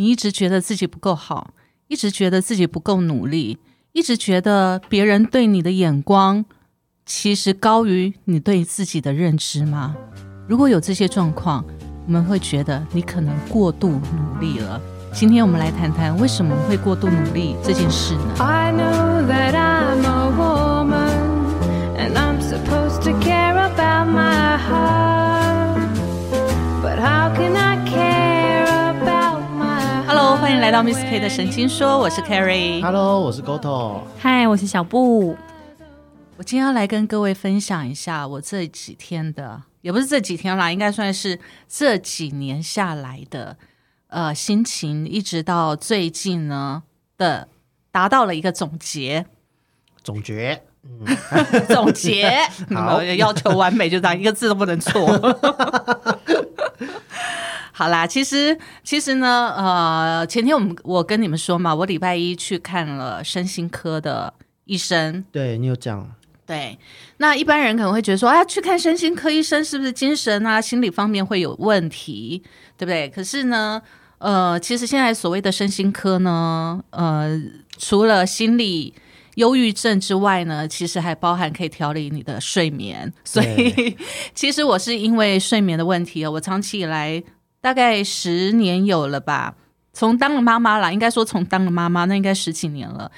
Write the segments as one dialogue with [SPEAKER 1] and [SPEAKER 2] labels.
[SPEAKER 1] 你一直觉得自己不够好，一直觉得自己不够努力，一直觉得别人对你的眼光其实高于你对自己的认知吗？如果有这些状况，我们会觉得你可能过度努力了。今天我们来谈谈为什么会过度努力这件事呢
[SPEAKER 2] ？I know that
[SPEAKER 1] 来到 Miss K 的神经说，我是 Carrie。
[SPEAKER 3] Hello，我是 Goto。
[SPEAKER 4] 嗨，我是小布。
[SPEAKER 1] 我今天要来跟各位分享一下我这几天的，也不是这几天啦，应该算是这几年下来的呃心情，一直到最近呢的达到了一个总结。
[SPEAKER 3] 总结，
[SPEAKER 1] 总结，
[SPEAKER 3] 好
[SPEAKER 1] 嗯 要求完美，就这样一个字都不能错。好啦，其实其实呢，呃，前天我们我跟你们说嘛，我礼拜一去看了身心科的医生。
[SPEAKER 3] 对你有讲，
[SPEAKER 1] 对，那一般人可能会觉得说，啊，去看身心科医生是不是精神啊、心理方面会有问题，对不对？可是呢，呃，其实现在所谓的身心科呢，呃，除了心理忧郁症之外呢，其实还包含可以调理你的睡眠。所以，其实我是因为睡眠的问题啊，我长期以来大概十年有了吧。从当了妈妈啦，应该说从当了妈妈，那应该十几年了。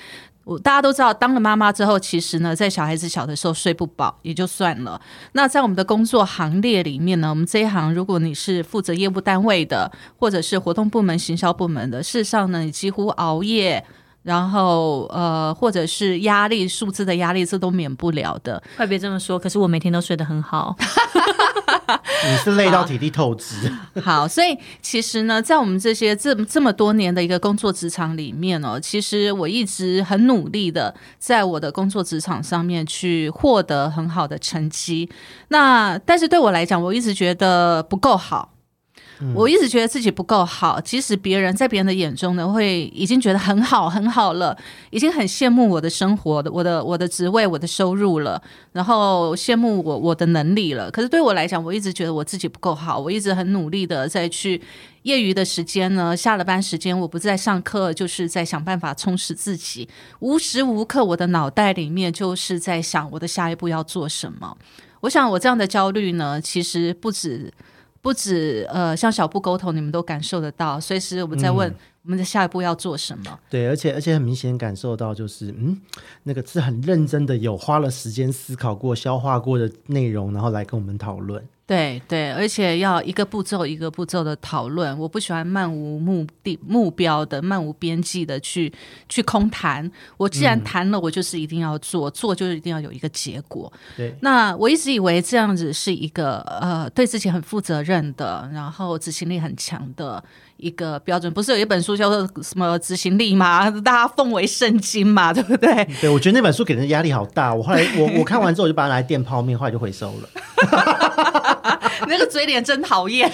[SPEAKER 1] 我大家都知道，当了妈妈之后，其实呢，在小孩子小的时候睡不饱也就算了。那在我们的工作行列里面呢，我们这一行，如果你是负责业务单位的，或者是活动部门、行销部门的，事实上呢，你几乎熬夜，然后呃，或者是压力、数字的压力，这都免不了的。
[SPEAKER 4] 快别这么说，可是我每天都睡得很好。
[SPEAKER 3] 你是累到体力透支，
[SPEAKER 1] 好，所以其实呢，在我们这些这这么多年的一个工作职场里面哦，其实我一直很努力的在我的工作职场上面去获得很好的成绩。那但是对我来讲，我一直觉得不够好。我一直觉得自己不够好，即使别人在别人的眼中呢，会已经觉得很好很好了，已经很羡慕我的生活的我的我的职位、我的收入了，然后羡慕我我的能力了。可是对我来讲，我一直觉得我自己不够好，我一直很努力的在去业余的时间呢，下了班时间，我不在上课，就是在想办法充实自己，无时无刻我的脑袋里面就是在想我的下一步要做什么。我想我这样的焦虑呢，其实不止。不止呃，像小布沟通，你们都感受得到。随时我们在问我们的下一步要做什么。
[SPEAKER 3] 对，而且而且很明显感受到，就是嗯，那个是很认真的，有花了时间思考过、消化过的内容，然后来跟我们讨论。
[SPEAKER 1] 对对，而且要一个步骤一个步骤的讨论。我不喜欢漫无目的、目标的、漫无边际的去去空谈。我既然谈了，我就是一定要做，做就是一定要有一个结果。
[SPEAKER 3] 对，
[SPEAKER 1] 那我一直以为这样子是一个呃对自己很负责任的，然后执行力很强的一个标准。不是有一本书叫做什么执行力吗？大家奉为圣经嘛，对不对？
[SPEAKER 3] 对我觉得那本书给人压力好大。我后来我我看完之后，我就把它拿来垫泡面，后来就回收了。
[SPEAKER 1] 那个嘴脸真讨厌。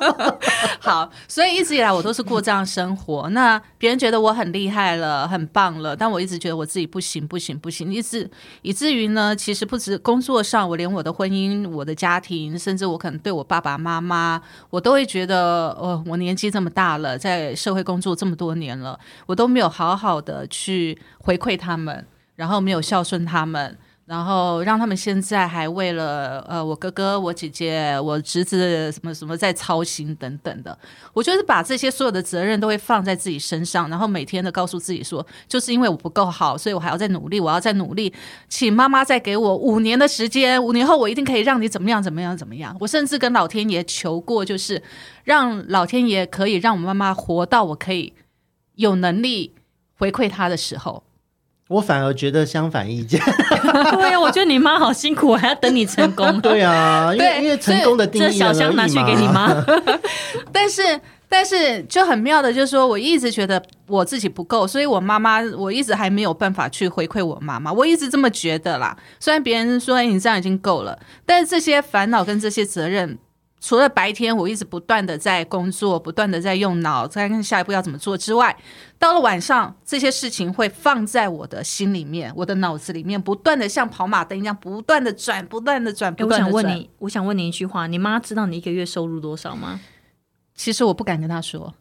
[SPEAKER 1] 好，所以一直以来我都是过这样生活。那别人觉得我很厉害了，很棒了，但我一直觉得我自己不行，不行，不行，以至以至于呢，其实不止工作上，我连我的婚姻、我的家庭，甚至我可能对我爸爸妈妈，我都会觉得，哦，我年纪这么大了，在社会工作这么多年了，我都没有好好的去回馈他们，然后没有孝顺他们。然后让他们现在还为了呃我哥哥、我姐姐、我侄子什么什么在操心等等的，我就是把这些所有的责任都会放在自己身上，然后每天的告诉自己说，就是因为我不够好，所以我还要再努力，我要再努力，请妈妈再给我五年的时间，五年后我一定可以让你怎么样怎么样怎么样。我甚至跟老天爷求过，就是让老天爷可以让我妈妈活到我可以有能力回馈她的时候。
[SPEAKER 3] 我反而觉得相反意见。
[SPEAKER 4] 对呀，我觉得你妈好辛苦，我还要等你成功。
[SPEAKER 3] 对啊，因为因为成功的定
[SPEAKER 4] 这
[SPEAKER 3] 义人而
[SPEAKER 4] 小箱拿去给你妈。
[SPEAKER 1] 但是，但是就很妙的，就是说我一直觉得我自己不够，所以我妈妈我一直还没有办法去回馈我妈妈，我一直这么觉得啦。虽然别人说、哎、你这样已经够了，但是这些烦恼跟这些责任。除了白天我一直不断的在工作，不断的在用脑，在看下一步要怎么做之外，到了晚上，这些事情会放在我的心里面，我的脑子里面，不断的像跑马灯一样，不断的转，不断的转，不断的转。
[SPEAKER 4] 想问你，我想问你一句话：你妈知道你一个月收入多少吗？
[SPEAKER 1] 其实我不敢跟她说，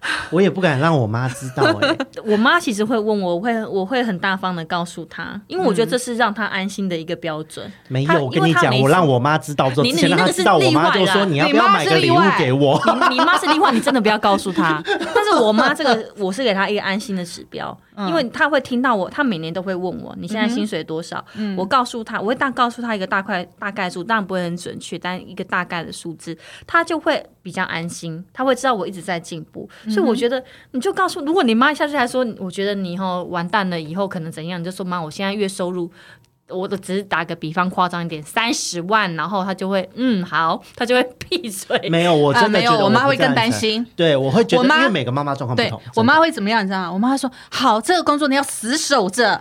[SPEAKER 3] 我也不敢让我妈知道哎、
[SPEAKER 4] 我妈其实会问我，我会我会很大方的告诉她，因为我觉得这是让她安心的一个标准。她
[SPEAKER 3] 没有，我跟你讲，我让我妈知道之后，
[SPEAKER 4] 你
[SPEAKER 3] 之前让
[SPEAKER 4] 你那个是
[SPEAKER 3] 她知道，我
[SPEAKER 4] 例
[SPEAKER 3] 妈就
[SPEAKER 4] 外啦
[SPEAKER 3] 说你要不要买个礼物给我？
[SPEAKER 4] 你你妈是例外，你真的不要告诉她。但是我妈这个，我是给她一个安心的指标，因为他会听到我，他每年都会问我你现在薪水多少，我告诉他，我会大告诉他一个大概大概数，当然不会很准确，但一个大概的数字，他就会比较安心，他会知道我一直在进步。所以我觉得你就告诉，如果你妈下去还说，我觉得你以后完蛋了，以后可能怎样，你就说妈，我现在月收入。我的只是打个比方，夸张一点，三十万，然后他就会嗯好，他就会闭嘴。
[SPEAKER 3] 没有，我
[SPEAKER 1] 啊没有，
[SPEAKER 3] 真的觉得
[SPEAKER 1] 我妈会更。担心。
[SPEAKER 3] 对，我会觉得，因为每个妈妈状况不同，
[SPEAKER 1] 我妈会怎么样？你知道吗？我妈说：“好，这个工作你要死守着，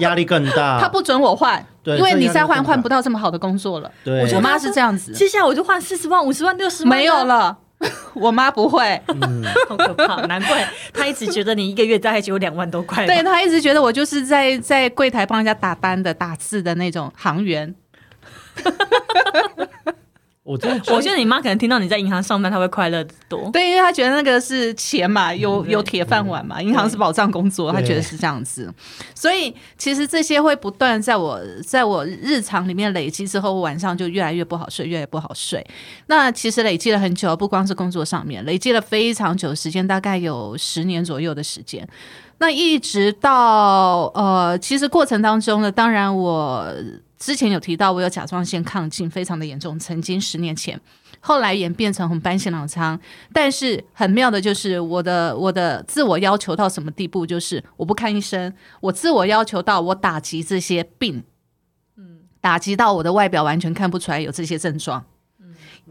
[SPEAKER 3] 压力更大。
[SPEAKER 1] 她不准我换，因为你再换换不到这么好的工作了。”
[SPEAKER 3] 对，
[SPEAKER 1] 我妈是这样子，
[SPEAKER 4] 接下来我就换四十万、五十万、六十万，
[SPEAKER 1] 没有，了。我妈不会，
[SPEAKER 4] 好可怕！难怪她一直觉得你一个月大概只有两万多块。
[SPEAKER 1] 对她一直觉得我就是在在柜台帮人家打单的、打字的那种行员。
[SPEAKER 3] 我真的
[SPEAKER 4] 我觉得你妈可能听到你在银行上班，她会快乐得多。
[SPEAKER 1] 对，因为她觉得那个是钱嘛，有有铁饭碗嘛，银行是保障工作，她觉得是这样子。所以其实这些会不断在我在我日常里面累积之后，我晚上就越来越不好睡，越来越不好睡。那其实累积了很久，不光是工作上面，累积了非常久时间，大概有十年左右的时间。那一直到呃，其实过程当中呢，当然我之前有提到我有甲状腺亢进，非常的严重，曾经十年前，后来演变成红斑性狼疮。但是很妙的就是我的我的自我要求到什么地步，就是我不看医生，我自我要求到我打击这些病，嗯，打击到我的外表完全看不出来有这些症状。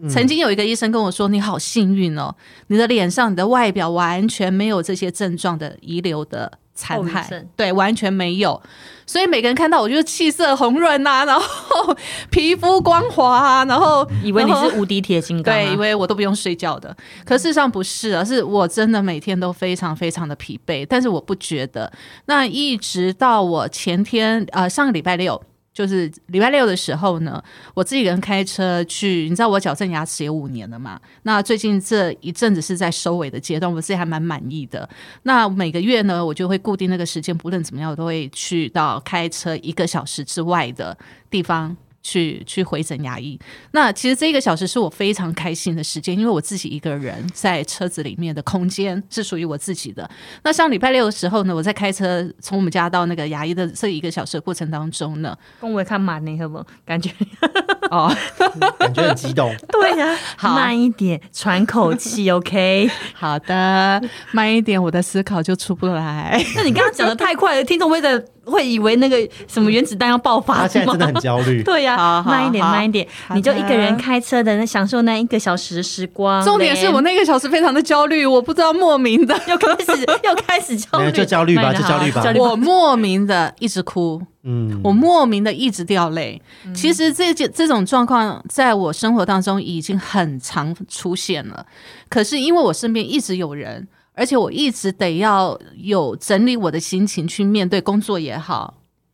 [SPEAKER 1] 曾经有一个医生跟我说：“你好幸运哦，你的脸上、你的外表完全没有这些症状的遗留的残骸
[SPEAKER 4] 后遗症，
[SPEAKER 1] 对，完全没有。所以每个人看到我就是气色红润呐、然后 皮肤光滑啊，然后
[SPEAKER 4] 以为你是无敌铁金刚、啊，
[SPEAKER 1] 对，以为我都不用睡觉的，可事实上不是，而是我真的每天都非常非常的疲惫，但是我不觉得。那一直到我前天呃上个礼拜六。就是礼拜六的时候呢，我自己个人开车去，你知道我矫正牙齿有五年了嘛？那最近这一阵子是在收尾的阶段，我自己还蛮满意的。那每个月呢，我就会固定那个时间，不论怎么样，我都会去到开车一个小时之外的地方去去回诊牙医。那其实这一个小时是我非常开心的时间，因为我自己一个人在车子里面的空间是属于我自己的。那上礼拜六的时候呢，我在开车从我们家到那个牙医的这一个小时的过程当中呢，
[SPEAKER 4] 跟我看满你，好不？感觉
[SPEAKER 1] 哦，
[SPEAKER 3] 感觉很激动。
[SPEAKER 4] 对呀、
[SPEAKER 1] 好
[SPEAKER 4] 慢一点，喘口气，OK。
[SPEAKER 1] 好的，慢一点，我的思考就出不来。
[SPEAKER 4] 那你刚刚讲的太快了，听众会的会以为那个什么原子弹要爆发
[SPEAKER 3] 他现在真的很？焦虑。
[SPEAKER 4] 对呀、慢一点，慢一点，你就一个人开车的，那享受那一个小时的时光。
[SPEAKER 1] 重点是我那个小时非常的焦虑，我不知道莫名的，
[SPEAKER 4] 又开始又开始焦虑，
[SPEAKER 3] 就焦虑吧就焦虑吧。
[SPEAKER 1] 我莫名的一直哭，
[SPEAKER 3] 嗯，
[SPEAKER 1] 我莫名的一直掉泪。其实这件这种状况在我生活当中已经很常出现了，可是因为我身边一直有人，而且我一直得要有整理我的心情去面对工作也好。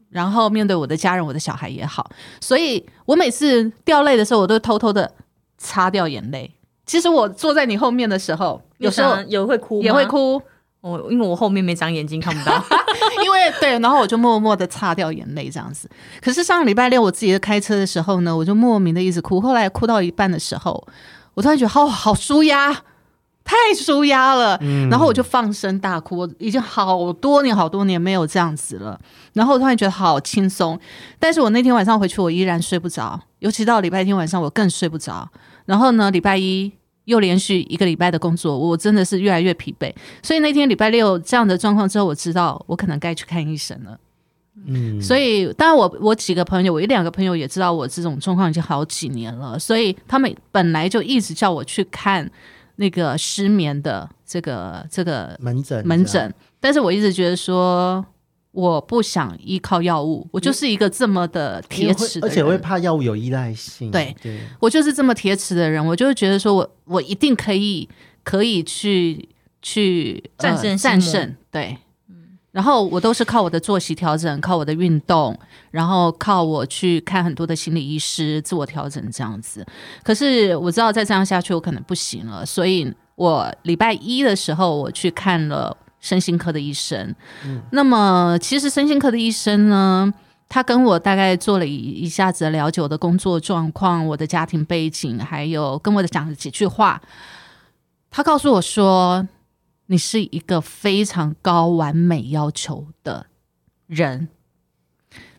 [SPEAKER 1] 然后面对我的家人、我的小孩也好，所以我每次掉泪的时候，我都偷偷的擦掉眼泪。其实我坐在你后面的时候，有时候
[SPEAKER 4] 有会哭，
[SPEAKER 1] 也会。哭，
[SPEAKER 4] 我因为我后面没长眼睛，看不到。
[SPEAKER 1] 因为对，然后我就默默的擦掉眼泪这样子。可是上个礼拜六我自己开车的时候呢，我就莫名的一直哭。后来哭到一半的时候，我突然觉得好好舒压，太舒压了。然后我就放声大哭，我已经好多年好多年没有这样子了。然后我突然觉得好轻松，但是我那天晚上回去我依然睡不着，尤其到礼拜天晚上我更睡不着。然后呢，礼拜一。又连续一个礼拜的工作，我真的是越来越疲惫。所以那天礼拜六这样的状况之后，我知道我可能该去看医生了。
[SPEAKER 3] 嗯，
[SPEAKER 1] 所以，当然我我几个朋友，我一两个朋友也知道我这种状况已经好几年了，所以他们本来就一直叫我去看那个失眠的这个这个
[SPEAKER 3] 门诊
[SPEAKER 1] 门诊，但是我一直觉得说我不想依靠药物，我就是一个这么的铁齿的人，
[SPEAKER 3] 而且会怕药物有依赖性。
[SPEAKER 1] 对
[SPEAKER 3] 对，
[SPEAKER 1] 我就是这么铁齿的人，我就会觉得说我我一定可以可以去去
[SPEAKER 4] 战胜
[SPEAKER 1] 呃、战胜，对。然后我都是靠我的作息调整，靠我的运动，然后靠我去看很多的心理医师，自我调整这样子。可是我知道再这样下去，我可能不行了，所以我礼拜一的时候我去看了身心科的医生。那么其实身心科的医生呢，他跟我大概做了一一下子了解我的工作状况、我的家庭背景，还有跟我的讲了几句话。他告诉我说：“你是一个非常高完美要求的人，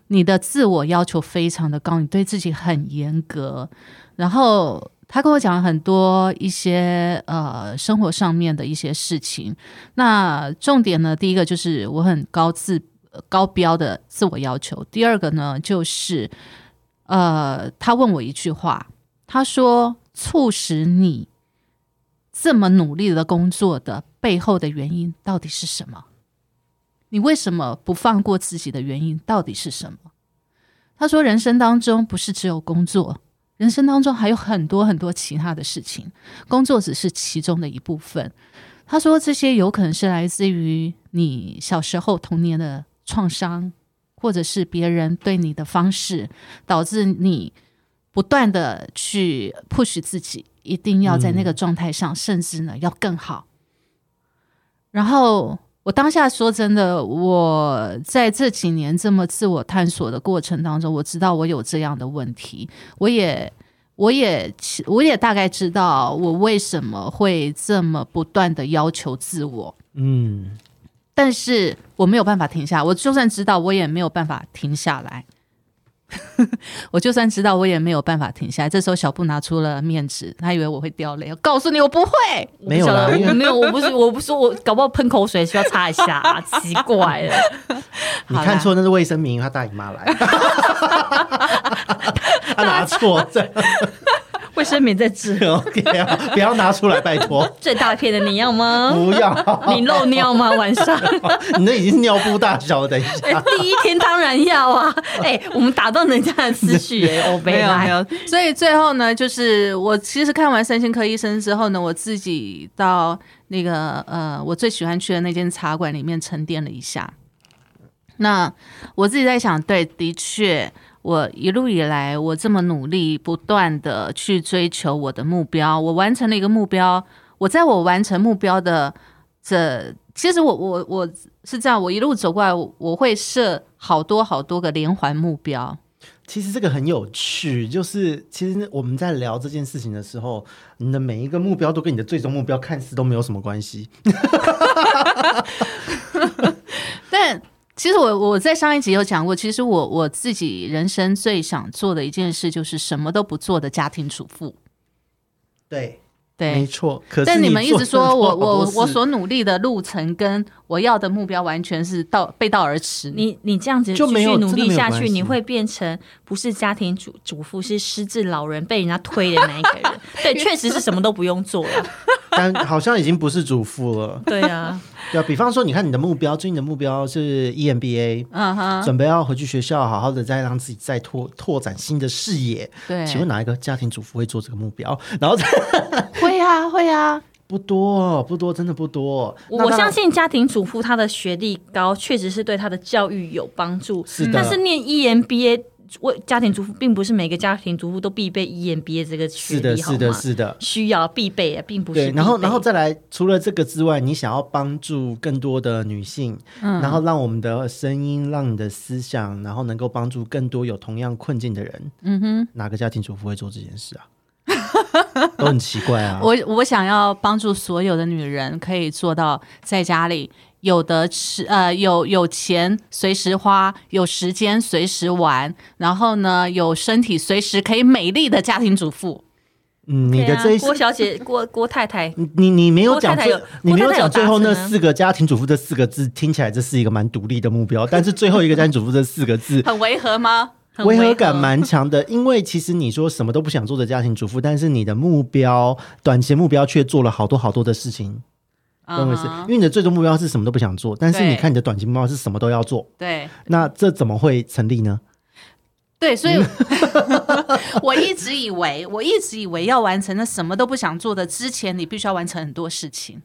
[SPEAKER 1] 你的自我要求非常的高，你对自己很严格。然后他跟我讲了很多一些呃生活上面的一些事情。那重点呢，第一个就是我很高自高标的自我要求，第二个呢就是呃，他问我一句话，他说：“促使你这么努力的工作的背后的原因到底是什么？你为什么不放过自己的原因到底是什么？”他说：“人生当中不是只有工作，人生当中还有很多很多其他的事情，工作只是其中的一部分。”他说：“这些有可能是来自于你小时候童年的创伤，或者是别人对你的方式，导致你不断的去 push 自己，一定要在那个状态上，甚至呢要更好。然后我当下说真的，我在这几年这么自我探索的过程当中，我知道我有这样的问题，我也。我也我也大概知道我为什么会这么不断的要求自我，
[SPEAKER 3] 嗯，
[SPEAKER 1] 但是我没有办法停下。我就算知道，我也没有办法停下来。我就算知道，我也没有办法停下来。这时候，小布拿出了面纸，他以为我会掉泪。我告诉你，我不会。
[SPEAKER 3] 没有啦，
[SPEAKER 4] 我没有，我不是，我不是，我搞不好喷口水需要擦一下、啊，奇怪了。
[SPEAKER 3] 你看错那是卫生棉，他大姨妈来，他拿错，这
[SPEAKER 4] 卫生棉在治，
[SPEAKER 3] OK 啊，不要拿出来，拜托，
[SPEAKER 4] 最大片的你要吗？
[SPEAKER 3] 不要，
[SPEAKER 4] 你漏尿吗？晚上？
[SPEAKER 3] 你那已经是尿布大小了，等一
[SPEAKER 4] 哎
[SPEAKER 3] 下，
[SPEAKER 4] 第一天当然要啊！哎、我们打断人家的思绪、哎，欧
[SPEAKER 1] 没有没有，所以最后呢，就是我其实看完身心科医生之后呢，我自己到那个呃，我最喜欢去的那间茶馆里面沉淀了一下。那我自己在想，对，的确，我一路以来我这么努力，不断的去追求我的目标，我完成了一个目标。我在我完成目标的这，其实我我我是这样，我一路走过来，我我会设好多好多个连环目标。
[SPEAKER 3] 其实这个很有趣，就是其实我们在聊这件事情的时候，你的每一个目标都跟你的最终目标看似都没有什么关系。
[SPEAKER 1] 但其实我我在上一集有讲过，其实我我自己人生最想做的一件事就是什么都不做的家庭主妇。
[SPEAKER 3] 对
[SPEAKER 1] 对，没，
[SPEAKER 3] 错。可是
[SPEAKER 1] 但你们一直说我我我所努力的路程跟我要的目标完全是倒背道而驰。
[SPEAKER 4] 你你这样子
[SPEAKER 3] 就没有
[SPEAKER 4] 继续努力下去，你会变成不是家庭主主妇，是失智老人被人家推的那一个人。对，确实是什么都不用做了。
[SPEAKER 3] 但好像已经不是主妇了。
[SPEAKER 4] 对啊，
[SPEAKER 3] 对啊，比方说，你看你的目标，最近的目标是 E EMBA，、
[SPEAKER 1] 嗯哼，
[SPEAKER 3] 准备要回去学校，好好的再让自己再拓拓展新的视野。
[SPEAKER 1] 对，
[SPEAKER 3] 请问哪一个家庭主妇会做这个目标？然后再
[SPEAKER 1] 会啊会啊，
[SPEAKER 3] 不多不多，真的不多。
[SPEAKER 4] 我相信家庭主妇她的学历高，确实是对她的教育有帮助。
[SPEAKER 3] 是的
[SPEAKER 4] 但是念 E EMBA 为家庭主妇，并不是每个家庭主妇都必备 E EMBA 这个学
[SPEAKER 3] 是的，是的，
[SPEAKER 4] 吗？
[SPEAKER 3] 是的。
[SPEAKER 4] 需要必备啊，并不是
[SPEAKER 3] 对，然后，然后再来，除了这个之外，你想要帮助更多的女性，
[SPEAKER 1] 嗯
[SPEAKER 3] 然后让我们的声音，让你的思想，然后能够帮助更多有同样困境的人，
[SPEAKER 1] 嗯哼，
[SPEAKER 3] 哪个家庭主妇会做这件事啊？都很奇怪啊！
[SPEAKER 1] 我我想要帮助所有的女人可以做到在家里有的吃，呃，有有钱随时花，有时间随时玩，然后呢，有身体随时可以美丽的家庭主妇。
[SPEAKER 3] 嗯，你的这一
[SPEAKER 4] 郭小姐、郭郭太太，
[SPEAKER 3] 你你你没有讲最
[SPEAKER 4] 太太有，
[SPEAKER 3] 你没有讲最后那四个家庭主妇这四个字，听起来这是一个蛮独立的目标，但是最后一个家庭主妇这四个字
[SPEAKER 1] 很违和吗？
[SPEAKER 4] 很
[SPEAKER 3] 违和
[SPEAKER 4] 和
[SPEAKER 3] 感蛮强的，因为其实你说什么都不想做的家庭主妇，但是你的目标短期目标却做了好多好多的事情，认为是
[SPEAKER 1] 嗯
[SPEAKER 3] 因为你的最终目标是什么都不想做，但是你看你的短期目标是什么都要做，
[SPEAKER 1] 对
[SPEAKER 3] 那这怎么会成立呢？
[SPEAKER 1] 对，所以 我一直以为，我一直以为要完成那什么都不想做的之前，你必须要完成很多事情。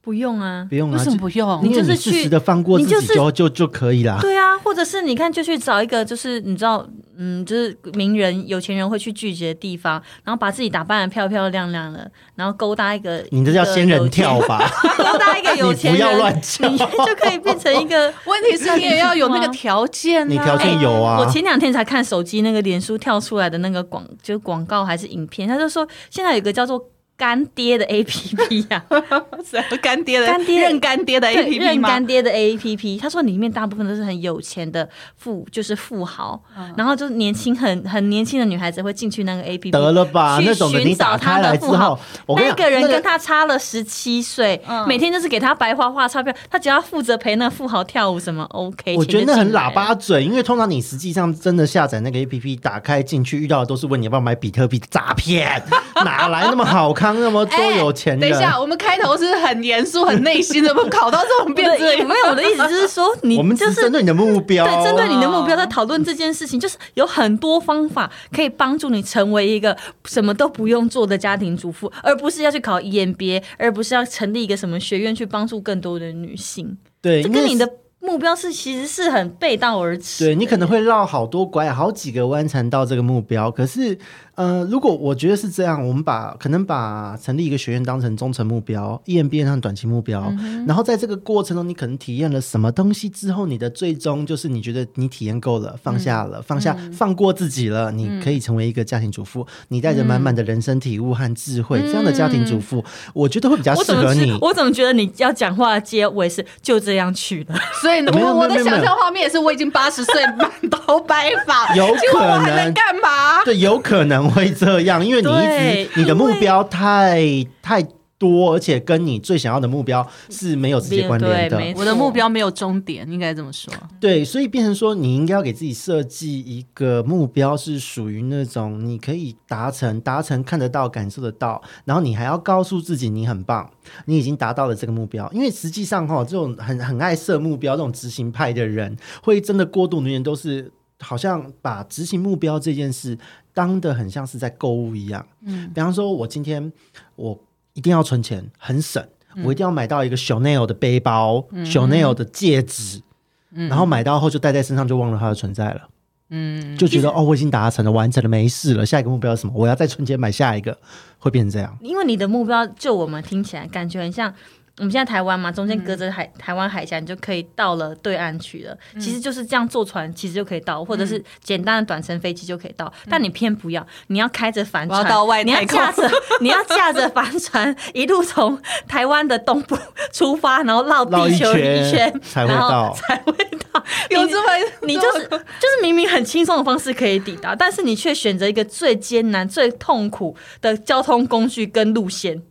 [SPEAKER 4] 不用啊
[SPEAKER 3] 不。用啊，
[SPEAKER 1] 为什么不用？
[SPEAKER 4] 你就是去
[SPEAKER 3] 时的放过自己
[SPEAKER 4] 你就是
[SPEAKER 3] 就就就可以啦。
[SPEAKER 4] 对啊，或者是你看，就去找一个，就是你知道嗯，就是名人、有钱人会去聚集的地方，然后把自己打扮的漂漂亮亮的，然后勾搭一个，
[SPEAKER 3] 你这叫仙人跳吧？
[SPEAKER 4] 勾搭一个有 钱人，
[SPEAKER 3] 你不要乱讲
[SPEAKER 4] 你就可以变成一个。
[SPEAKER 1] 问题是你也要有那个条件、啊，
[SPEAKER 3] 你条件有啊
[SPEAKER 4] 我前两天才看手机那个脸书跳出来的那个广，就是广告还是影片，他就说现在有一个叫做干爹的 A P P 呀，
[SPEAKER 1] 干爹的
[SPEAKER 4] 干爹
[SPEAKER 1] 认干爹的 A
[SPEAKER 4] 对
[SPEAKER 1] P P
[SPEAKER 4] 认？干爹的 A P P，他说里面大部分都是很有钱的富，就是富豪，
[SPEAKER 1] 嗯。
[SPEAKER 4] 然后就是年轻很很年轻的女孩子会进去那个 A P P，
[SPEAKER 3] 得了吧，
[SPEAKER 4] 去
[SPEAKER 3] 那种
[SPEAKER 4] 寻找他的富豪。那个人跟他差了十七岁，
[SPEAKER 1] 嗯。
[SPEAKER 4] 每天就是给他白花花钞票，他只要负责陪那个富豪跳舞什么 OK，
[SPEAKER 3] 我觉得那很喇叭嘴，因为通常你实际上真的下载那个 A P P，打开进去遇到的都是问你要不要买比特币的诈骗，哪来那么好康那么多
[SPEAKER 1] 哎
[SPEAKER 3] 有钱人？
[SPEAKER 1] 等一下，我们开头是很严肃、很内心的，我们考到这种变这
[SPEAKER 4] 对，
[SPEAKER 1] 样
[SPEAKER 4] 没有我的意思就是说，你
[SPEAKER 3] 我们
[SPEAKER 4] 就是
[SPEAKER 3] 针对你的目标，
[SPEAKER 4] 对，针对你的目标在讨论这件事情，就是有很多方法可以帮助你成为一个什么都不用做的家庭主妇，而不是要去考 EMBA，而不是要成立一个什么学院去帮助更多的女性。
[SPEAKER 3] 对，
[SPEAKER 4] 这跟你的目标是其实是很背道而驰。
[SPEAKER 3] 对你可能会绕好多拐、好几个弯才到这个目标。可是，呃，如果我觉得是这样，我们把可能把成立一个学院当成中程目标，EMBA 上短期目标，然后在这个过程中，你可能体验了什么东西之后，你的最终就是你觉得你体验够了，放下了，放下、放过自己了，你可以成为一个家庭主妇，你带着满满的人生体悟和智慧，这样的家庭主妇，我觉得会比较适合你。
[SPEAKER 4] 觉？我怎么觉得你要讲话的结尾是就这样去了？
[SPEAKER 1] 所以
[SPEAKER 3] 没有
[SPEAKER 1] 我我的想象画面也是，我已经八十岁，满头白发，
[SPEAKER 3] 有可能。
[SPEAKER 1] 能干嘛？
[SPEAKER 3] 对，有可能会这样，因为你一直你的目标太太多，而且跟你最想要的目标是没有直接关联的。
[SPEAKER 1] 我的目标没有终点，应该这么说。
[SPEAKER 3] 对，所以变成说，你应该要给自己设计一个目标，是属于那种你可以达成、达成看得到、感受得到，然后你还要告诉自己你很棒，你已经达到了这个目标。因为实际上哈，这种很很爱设目标、这种执行派的人，会真的过度努力，都是好像把执行目标这件事当的很像是在购物一样。嗯，比方说，我今天我一定要存钱，很省。我一定要买到一个 Chanel 的背包、Chanel 的戒指，然后买到后就戴在身上，就忘了它的存在了。嗯，就觉得哦，我已经达成了，完成了，没事了。下一个目标是什么？我要再存钱买下一个，会变成这样。
[SPEAKER 4] 因为你的目标，就我们听起来感觉很像。我们现在台湾嘛，中间隔着海、台湾海峡，你就可以到了对岸去了。其实就是这样坐船，其实就可以到，或者是简单的短程飞机就可以到。但你偏不要，你要开着帆船，
[SPEAKER 1] 要到外
[SPEAKER 4] 你要驾着，你要驾着帆船一路从台湾的东部出发，然后绕地球
[SPEAKER 3] 圈
[SPEAKER 4] 一圈
[SPEAKER 3] 才会
[SPEAKER 4] 然后
[SPEAKER 3] 到
[SPEAKER 4] 才会到。你
[SPEAKER 1] 有这么
[SPEAKER 4] 你就是就是明明很轻松的方式可以抵达，但是你却选择一个最艰难、最痛苦的交通工具跟路线。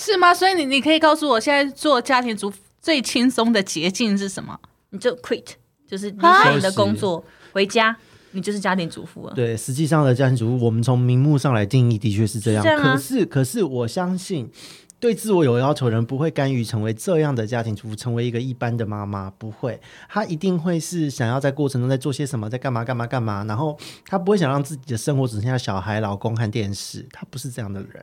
[SPEAKER 1] 是吗？所以你你可以告诉我，现在做家庭主妇最轻松的捷径是什么？
[SPEAKER 4] 你就 quit，就是离
[SPEAKER 1] 啊
[SPEAKER 4] 开你的工作，回家，你就是家庭主妇了。
[SPEAKER 3] 对，实际上的家庭主妇，我们从名目上来定义，的确是这样。
[SPEAKER 4] 是这样啊
[SPEAKER 3] 可是，可是我相信，对自我有要求的人不会甘于成为这样的家庭主妇，成为一个一般的妈妈，不会。他一定会是想要在过程中在做些什么，在干嘛干嘛干嘛。然后，他不会想让自己的生活只剩下小孩、老公和电视。他不是这样的人。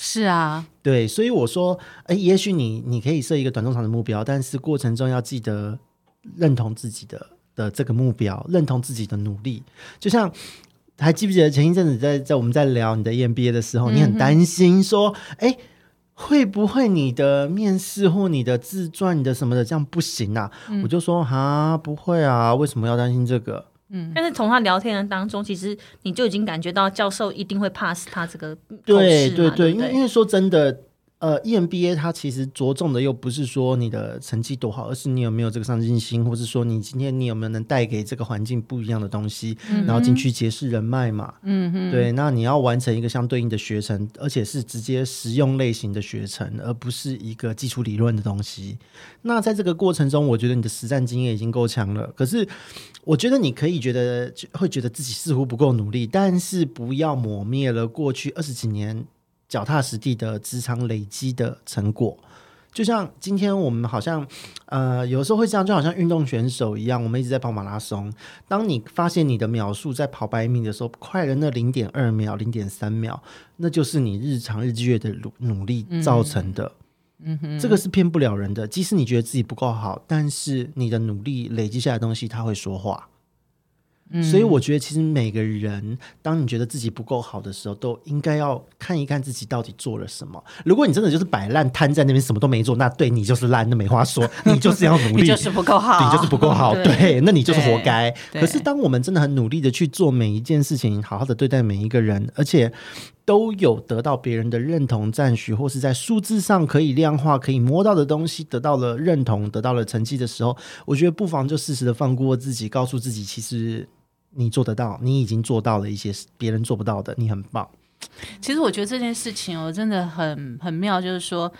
[SPEAKER 1] 是啊，
[SPEAKER 3] 对，所以我说，哎，也许你你可以设一个短中长的目标，但是过程中要记得认同自己的的这个目标，认同自己的努力。就像还记不记得前一阵子在在我们在聊你的 EMBA 的时候，你很担心说，哎、会不会你的面试或你的自传、你的什么的这样不行啊？我就说哈，不会啊，为什么要担心这个？
[SPEAKER 4] 但是从他聊天的当中，其实你就已经感觉到教授一定会 pass 他这个
[SPEAKER 3] 对对对，因为因为说真的，呃，EMBA 它其实着重的又不是说你的成绩多好，而是你有没有这个上进心，或是说你今天你有没有能带给这个环境不一样的东西，然后进去结识人脉嘛。嗯哼，对，那你要完成一个相对应的学程，而且是直接实用类型的学程，而不是一个基础理论的东西。那在这个过程中，我觉得你的实战经验已经够强了。可是，我觉得你可以觉得会觉得自己似乎不够努力，但是不要抹灭了过去二十几年脚踏实地的职场累积的成果。就像今天我们好像，呃，有时候会这样，就好像运动选手一样，我们一直在跑马拉松。当你发现你的秒数在跑百米的时候快了那零点二秒、零点三秒，那就是你日常日积月的努努力造成的。嗯哼，这个是骗不了人的。即使你觉得自己不够好，但是你的努力累积下来的东西，它会说话。所以我觉得，其实每个人，当你觉得自己不够好的时候，都应该要看一看自己到底做了什么。如果你真的就是摆烂瘫在那边，什么都没做，那对你就是烂，那没话说，你就是要努力，
[SPEAKER 1] 你就是不够好，
[SPEAKER 3] 你就是不够好，
[SPEAKER 4] 对
[SPEAKER 3] 对，那你就是活该。可是，当我们真的很努力的去做每一件事情，好好的对待每一个人，而且都有得到别人的认同、赞许，或是在数字上可以量化、可以摸到的东西得到了认同、得到了成绩的时候，我觉得不妨就适时的放过自己，告诉自己，其实你做得到，你已经做到了一些别人做不到的，你很棒。
[SPEAKER 1] 其实我觉得这件事情哦，真的很很妙，就是说，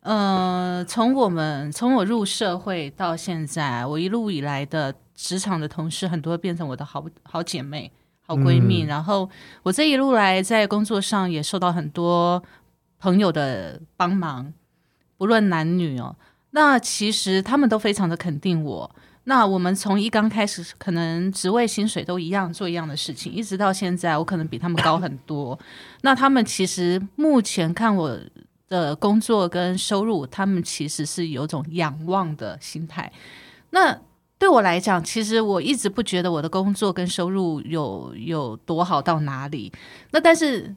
[SPEAKER 1] 呃，从我们从我入社会到现在，我一路以来的职场的同事，很多变成我的好好姐妹、好闺蜜。然后我这一路来在工作上也受到很多朋友的帮忙，不论男女哦。那其实他们都非常的肯定我。那我们从一刚开始，可能职位、薪水都一样，做一样的事情，一直到现在，我可能比他们高很多。那他们其实目前看我的工作跟收入，他们其实是有种仰望的心态。那对我来讲，其实我一直不觉得我的工作跟收入有有多好到哪里。那但是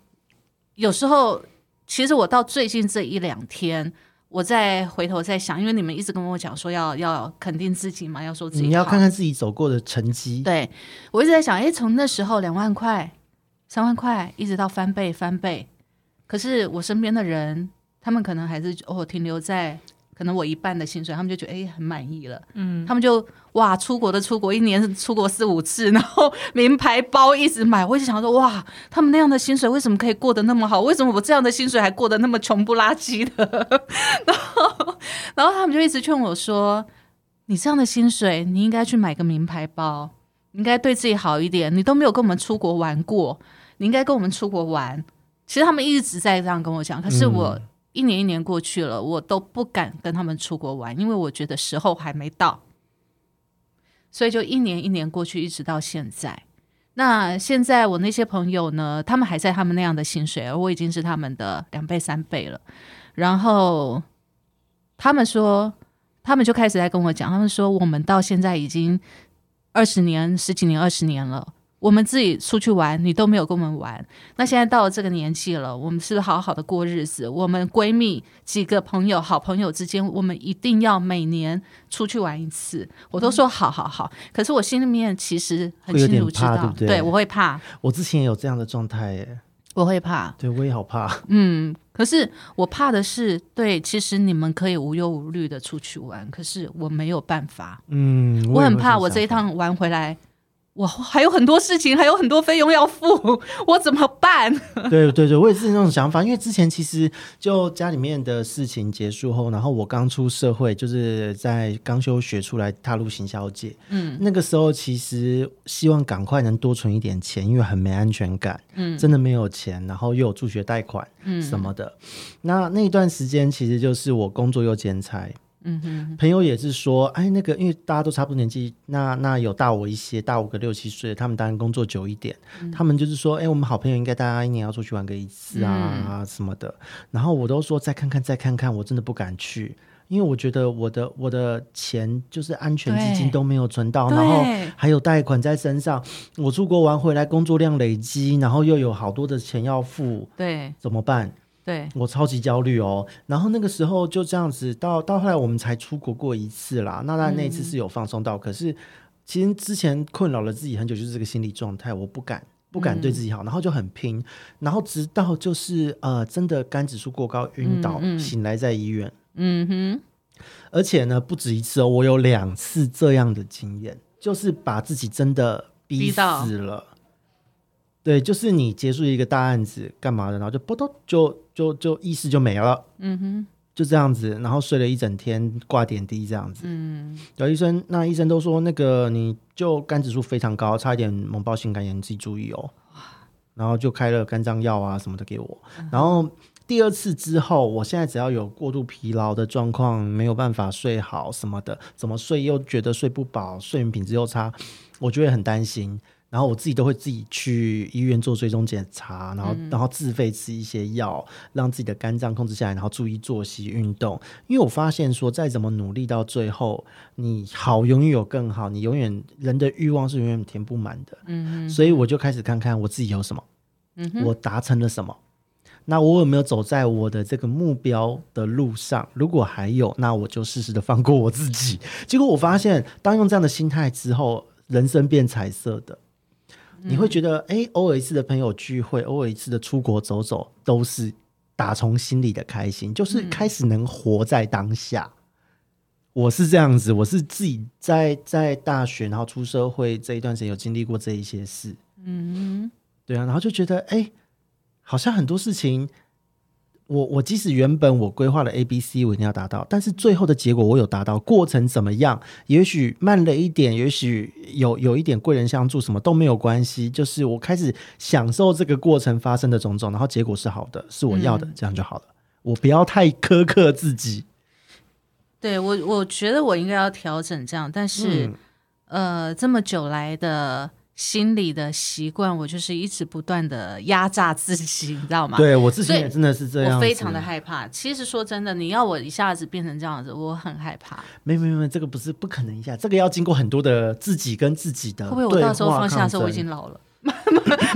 [SPEAKER 1] 有时候，其实我到最近这一两天。我再回头再想，因为你们一直跟我讲说要要肯定自己嘛，要说自己
[SPEAKER 3] 你要看看自己走过的成绩，
[SPEAKER 1] 对我一直在想，哎，从那时候两万块、三万块，一直到翻倍、翻倍，可是我身边的人，他们可能还是哦停留在可能我一半的薪水，他们就觉得哎很满意了，嗯，他们就哇出国的出国，一年出国四五次，然后名牌包一直买，我一直想说哇，他们那样的薪水为什么可以过得那么好？为什么我这样的薪水还过得那么穷不拉几的？然后，然后他们就一直劝我说。你这样的薪水，你应该去买个名牌包，你应该对自己好一点。你都没有跟我们出国玩过，你应该跟我们出国玩。其实他们一直在这样跟我讲，可是我一年一年过去了，我都不敢跟他们出国玩，因为我觉得时候还没到。所以就一年一年过去，一直到现在。那现在我那些朋友呢，他们还在他们那样的薪水，而我已经是他们的两倍三倍了。然后他们说。他们就开始在跟我讲，他们说我们到现在已经二十年、十几年、二十年了，我们自己出去玩，你都没有跟我们玩。那现在到了这个年纪了，我们是好好的过日子？我们闺蜜几个朋友、好朋友之间，我们一定要每年出去玩一次。我都说好好好，可是我心里面其实很清楚知道，
[SPEAKER 3] 怕对对
[SPEAKER 1] 我会怕，
[SPEAKER 3] 我之前也有这样的状态耶，
[SPEAKER 1] 我会怕。
[SPEAKER 3] 对我也好怕。
[SPEAKER 1] 嗯，可是我怕的是，对，其实你们可以无忧无虑的出去玩，可是我没有办法。
[SPEAKER 3] 嗯，
[SPEAKER 1] 我很怕我这一趟玩回来，我还有很多事情，还有很多费用要付，我怎么办？
[SPEAKER 3] 对对对，我也是那种想法，因为之前其实就家里面的事情结束后，然后我刚出社会，就是在刚休学出来踏入行销界，嗯，那个时候其实希望赶快能多存一点钱，因为很没安全感，嗯，真的没有钱，然后又有助学贷款，嗯，什么的。那那一段时间其实就是我工作又兼差，
[SPEAKER 1] 嗯哼，
[SPEAKER 3] 朋友也是说，哎，那个因为大家都差不多年纪，那那有大我一些，大我个六七岁，他们当然工作久一点，他们就是说，哎，我们好朋友应该大家一年要出去玩个一次啊、什么的。然后我都说再看看再看看，我真的不敢去，因为我觉得我的我的钱就是安全基金都没有存到，然后还有贷款在身上，我出国玩回来工作量累积，然后又有好多的钱要付，
[SPEAKER 1] 对。
[SPEAKER 3] 怎么办？
[SPEAKER 1] 对，
[SPEAKER 3] 我超级焦虑哦。然后那个时候就这样子，到到后来我们才出国过一次啦。那当然那一次是有放松到，可是其实之前困扰了自己很久，就是这个心理状态，我不敢。不敢对自己好，然后就很拼，然后直到就是呃，真的肝指数过高，晕倒，醒来在医院，
[SPEAKER 1] 嗯哼，
[SPEAKER 3] 而且呢不止一次哦，我有两次这样的经验，就是把自己真的逼死了。对，就是你结束一个大案子干嘛的，然后就啵咚就就就意识就没了，
[SPEAKER 1] 嗯哼，
[SPEAKER 3] 就这样子，然后睡了一整天，挂点滴这样子。嗯，有医生，那医生都说那个你就肝指数非常高，差一点猛爆性肝炎，你自己注意哦。然后就开了肝脏药啊什么的给我。然后第二次之后，我现在只要有过度疲劳的状况，没有办法睡好什么的，怎么睡又觉得睡不饱，睡眠品质又差，我就会很担心。然后我自己都会自己去医院做追踪检查，然后、
[SPEAKER 1] 嗯
[SPEAKER 3] 然后自费吃一些药，让自己的肝脏控制下来，然后注意作息、运动。因为我发现说，再怎么努力到最后，你好永远有更好，你永远人的欲望是永远填不满的。
[SPEAKER 1] 嗯
[SPEAKER 3] 所以我就开始看看我自己有什么，
[SPEAKER 1] 嗯
[SPEAKER 3] 我达成了什么。那我有没有走在我的这个目标的路上？如果还有，那我就适时的放过我自己。结果我发现，当用这样的心态之后，人生变彩色的。你会觉得，哎、偶尔一次的朋友聚会，偶尔一次的出国走走，都是打从心里的开心，就是开始能活在当下。我是这样子，我是自己在在大学，然后出社会这一段时间有经历过这一些事，
[SPEAKER 1] 嗯。
[SPEAKER 3] 对啊，然后就觉得，哎、好像很多事情，我我即使原本我规划了 A、B、C，我一定要达到，但是最后的结果我有达到，过程怎么样？也许慢了一点，也许有有一点贵人相助，什么都没有关系。就是我开始享受这个过程发生的种种，然后结果是好的，是我要的，这样就好了。我不要太苛刻自己。
[SPEAKER 1] 对我，我觉得我应该要调整这样，但是、
[SPEAKER 3] 嗯
[SPEAKER 1] 呃，这么久来的心理的习惯，我就是一直不断的压榨自己，你知道吗？
[SPEAKER 3] 对我之前也真的是这样，
[SPEAKER 1] 我非常的。害怕。其实说真的，你要我一下子变成这样子，我很害怕。
[SPEAKER 3] 没没没，这个不是不可能一下，这个要经过很多的自己跟自己的
[SPEAKER 1] 会不会我到时候放下的时候，我已经老了，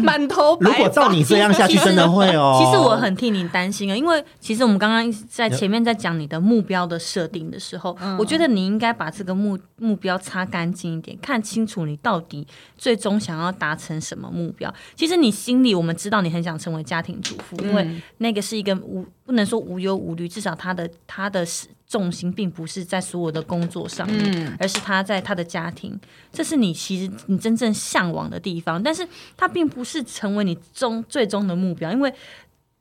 [SPEAKER 1] 满头白发？
[SPEAKER 3] 如果照你这样下去，真的会哦。
[SPEAKER 4] 其实我很替你担心啊，因为其实我们刚刚在前面在讲你的目标的设定的时候，我觉得你应该把这个目目标擦干净一点，看清楚你到底最终想要达成什么目标。其实你心里我们知道你很想成为家庭主妇，因为那个是一个无不能说无忧无虑，至少他的他的重心并不是在所有的工作上面，而是他在他的家庭，这是你其实你真正向往的地方，但是它并不是成为你终最终的目标，因为